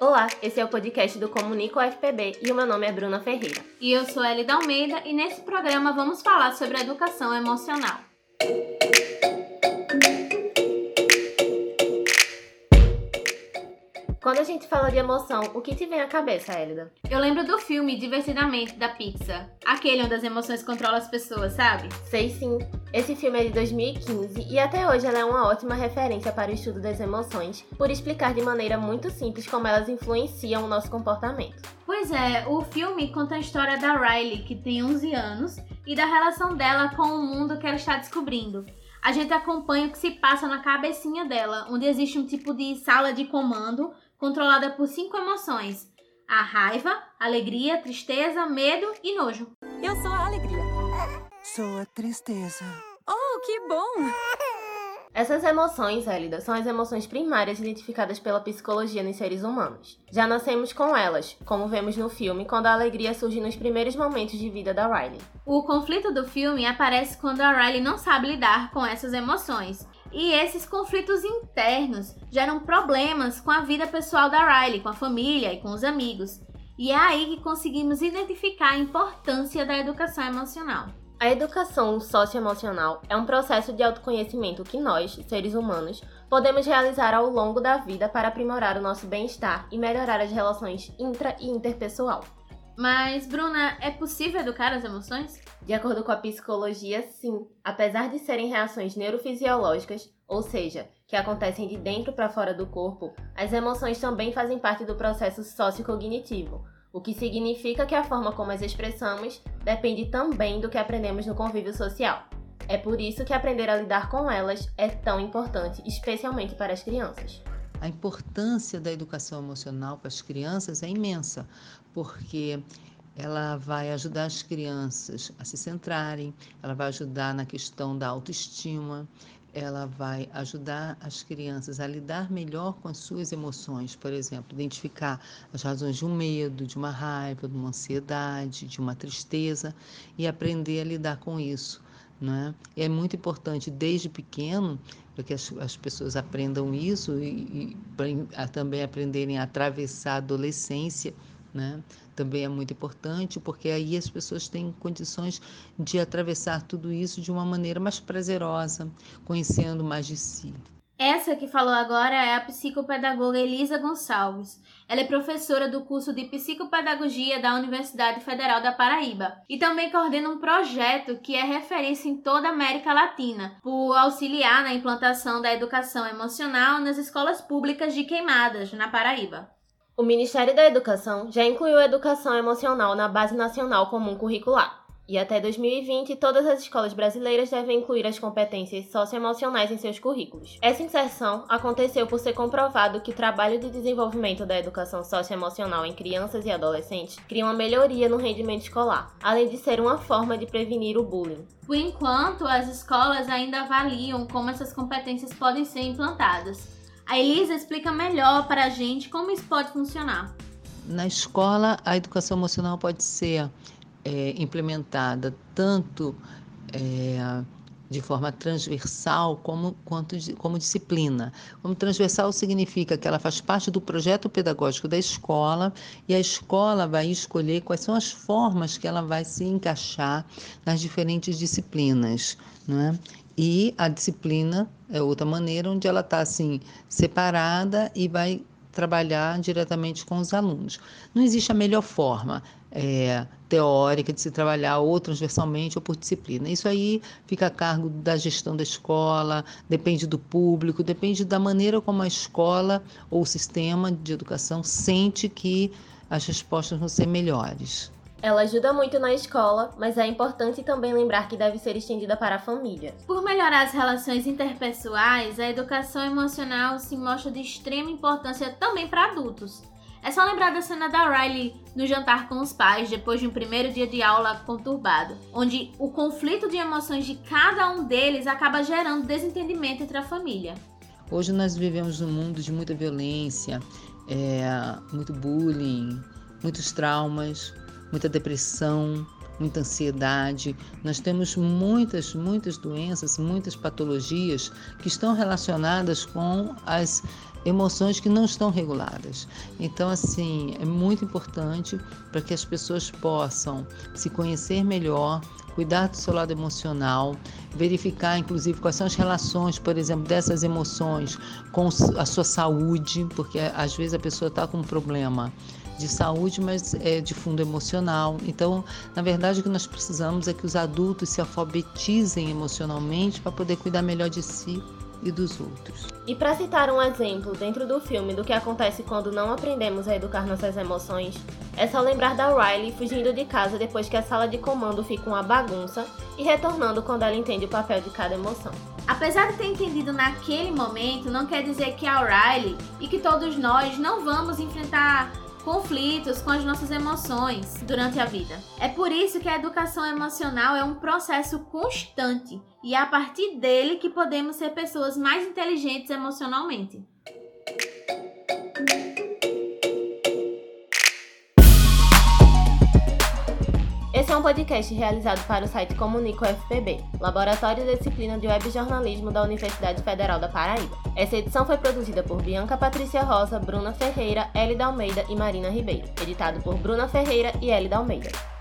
Olá, esse é o podcast do Comunico UFPB e o meu nome é Bruna Ferreira. E eu sou Elida Almeida e nesse programa vamos falar sobre educação emocional. Quando a gente fala de emoção, o que te vem à cabeça, Elida? Eu lembro do filme Divertidamente da Pixar, aquele onde as emoções controlam as pessoas, sabe? Sei sim. Esse filme é de 2015 e até hoje ela é uma ótima referência para o estudo das emoções, por explicar de maneira muito simples como elas influenciam o nosso comportamento. Pois é, o filme conta a história da Riley, que tem 11 anos, e da relação dela com o mundo que ela está descobrindo a gente acompanha o que se passa na cabecinha dela, onde existe um tipo de sala de comando controlada por cinco emoções: a raiva, alegria, tristeza, medo e nojo. Eu sou a alegria. Sou a tristeza. Oh, que bom! Essas emoções, Elida, são as emoções primárias identificadas pela psicologia nos seres humanos. Já nascemos com elas, como vemos no filme, quando a alegria surge nos primeiros momentos de vida da Riley. O conflito do filme aparece quando a Riley não sabe lidar com essas emoções. E esses conflitos internos geram problemas com a vida pessoal da Riley, com a família e com os amigos. E é aí que conseguimos identificar a importância da educação emocional. A educação socioemocional é um processo de autoconhecimento que nós, seres humanos, podemos realizar ao longo da vida para aprimorar o nosso bem-estar e melhorar as relações intra e interpessoal. Mas, Bruna, é possível educar as emoções? De acordo com a psicologia, sim. Apesar de serem reações neurofisiológicas, ou seja, que acontecem de dentro para fora do corpo, as emoções também fazem parte do processo sociocognitivo o que significa que a forma como as expressamos depende também do que aprendemos no convívio social. É por isso que aprender a lidar com elas é tão importante, especialmente para as crianças. A importância da educação emocional para as crianças é imensa, porque ela vai ajudar as crianças a se centrarem, ela vai ajudar na questão da autoestima, ela vai ajudar as crianças a lidar melhor com as suas emoções, por exemplo, identificar as razões de um medo, de uma raiva, de uma ansiedade, de uma tristeza e aprender a lidar com isso. Né? É muito importante desde pequeno para que as, as, pessoas aprendam isso e, e também aprenderem a atravessar a adolescência né? Também é muito importante, porque aí as pessoas têm condições de atravessar tudo isso de uma maneira mais prazerosa, conhecendo mais de si. Essa que falou agora é a psicopedagoga Elisa Gonçalves. Ela é professora do curso de Psicopedagogia da Universidade Federal da Paraíba e também coordena um projeto que é referência em toda a América Latina, por auxiliar na implantação da educação emocional nas escolas públicas de Queimadas, na Paraíba. O Ministério da Educação já incluiu a educação emocional na Base Nacional Comum Curricular. E até 2020, todas as escolas brasileiras devem incluir as competências socioemocionais em seus currículos. Essa inserção aconteceu por ser comprovado que o trabalho de desenvolvimento da educação socioemocional em crianças e adolescentes cria uma melhoria no rendimento escolar, além de ser uma forma de prevenir o bullying. Por enquanto, as escolas ainda avaliam como essas competências podem ser implantadas. A Elisa explica melhor para a gente como isso pode funcionar. Na escola, a educação emocional pode ser é, implementada tanto é, de forma transversal como, quanto como disciplina. Como transversal significa que ela faz parte do projeto pedagógico da escola e a escola vai escolher quais são as formas que ela vai se encaixar nas diferentes disciplinas. Não é? E a disciplina é outra maneira onde ela está assim separada e vai trabalhar diretamente com os alunos. Não existe a melhor forma é, teórica de se trabalhar ou transversalmente ou por disciplina. Isso aí fica a cargo da gestão da escola, depende do público, depende da maneira como a escola ou o sistema de educação sente que as respostas vão ser melhores. Ela ajuda muito na escola, mas é importante também lembrar que deve ser estendida para a família. Por melhorar as relações interpessoais, a educação emocional se mostra de extrema importância também para adultos. É só lembrar da cena da Riley no jantar com os pais depois de um primeiro dia de aula conturbado, onde o conflito de emoções de cada um deles acaba gerando desentendimento entre a família. Hoje nós vivemos num mundo de muita violência, é, muito bullying, muitos traumas, muita depressão, muita ansiedade. Nós temos muitas, muitas doenças, muitas patologias que estão relacionadas com as emoções que não estão reguladas. Então, assim, é muito importante para que as pessoas possam se conhecer melhor, cuidar do seu lado emocional, verificar, inclusive, quais são as relações, por exemplo, dessas emoções com a sua saúde, porque às vezes a pessoa está com um problema de saúde, mas é de fundo emocional. Então, na verdade, o que nós precisamos é que os adultos se alfabetizem emocionalmente para poder cuidar melhor de si e dos outros. E para citar um exemplo dentro do filme do que acontece quando não aprendemos a educar nossas emoções, é só lembrar da Riley fugindo de casa depois que a sala de comando fica uma bagunça e retornando quando ela entende o papel de cada emoção. Apesar de ter entendido naquele momento, não quer dizer que a Riley e que todos nós não vamos enfrentar conflitos com as nossas emoções durante a vida. É por isso que a educação emocional é um processo constante e é a partir dele que podemos ser pessoas mais inteligentes emocionalmente. Esse é um podcast realizado para o site Comunico FPB, Laboratório de Disciplina de Web Jornalismo da Universidade Federal da Paraíba. Essa edição foi produzida por Bianca Patrícia Rosa, Bruna Ferreira, Elida Almeida e Marina Ribeiro. Editado por Bruna Ferreira e Elida Almeida.